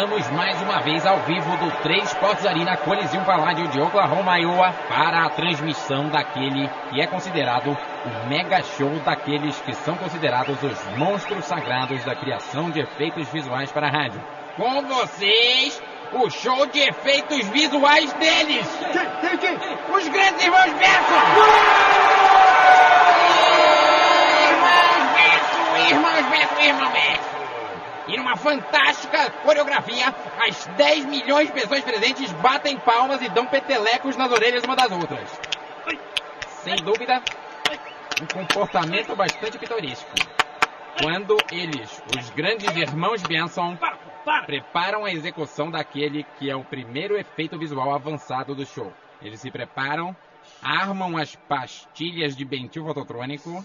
Estamos mais uma vez ao vivo do 3 Sports Arena Coliseum Paládio de Oklahoma, Iowa, para a transmissão daquele que é considerado o mega show daqueles que são considerados os monstros sagrados da criação de efeitos visuais para a rádio. Com vocês, o show de efeitos visuais deles! Quem, quem, quem? Os grandes irmãos Benson! Irmãos Benson, irmãos Benson, irmão Benson! E numa fantástica coreografia, as 10 milhões de pessoas presentes batem palmas e dão petelecos nas orelhas uma das outras. Sem dúvida, um comportamento bastante pitoresco. Quando eles, os grandes irmãos Benson, preparam a execução daquele que é o primeiro efeito visual avançado do show. Eles se preparam, armam as pastilhas de bentil fototrônico.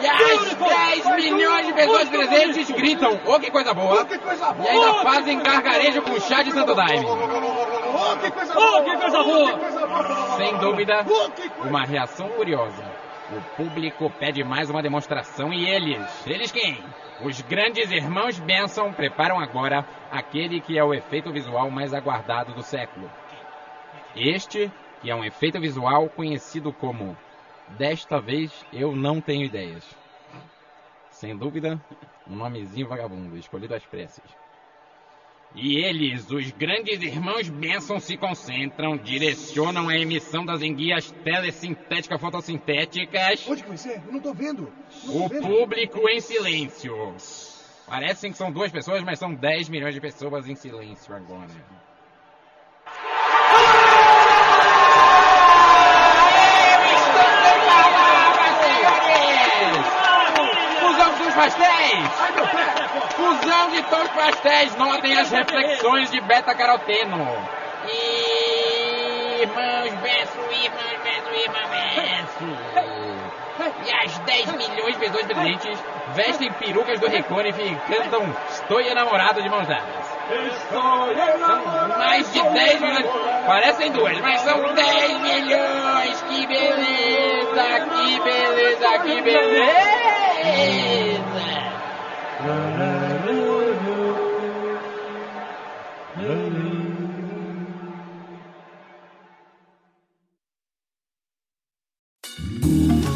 E as 10 milhões de pessoas presentes gritam, oh que coisa boa! Que coisa boa! E ainda fazem gargarejo com chá de Santo Daime. Oh, que coisa Oh, que coisa boa! Sem dúvida, Oh, uma reação curiosa. O público pede mais uma demonstração e eles, eles quem? Os grandes irmãos Benson preparam agora aquele que é o efeito visual mais aguardado do século. Este, que é um efeito visual conhecido como Desta vez eu não tenho ideias. Sem dúvida, um nomezinho vagabundo, escolhido às pressas. E eles, os grandes irmãos Benson, se concentram, direcionam a emissão das enguias telesintéticas fotossintéticas. Onde que vai ser? Eu não tô vendo. Não tô O vendo. público em silêncio. Parecem que são duas pessoas, mas são 10 milhões de pessoas em silêncio agora. Fusão dos pastéis! Fusão de todos os pastéis! Notem as reflexões de beta-caroteno. Irmãos Benço, irmãos Benço, irmãos Benço. E as 10 milhões de pessoas presentes vestem perucas do Recônife e cantam Estou enamorado de mãos dadas. São mais de 10 milhões. Parecem duas, mas são 10 milhões. Que beleza, que beleza, que beleza. Amen.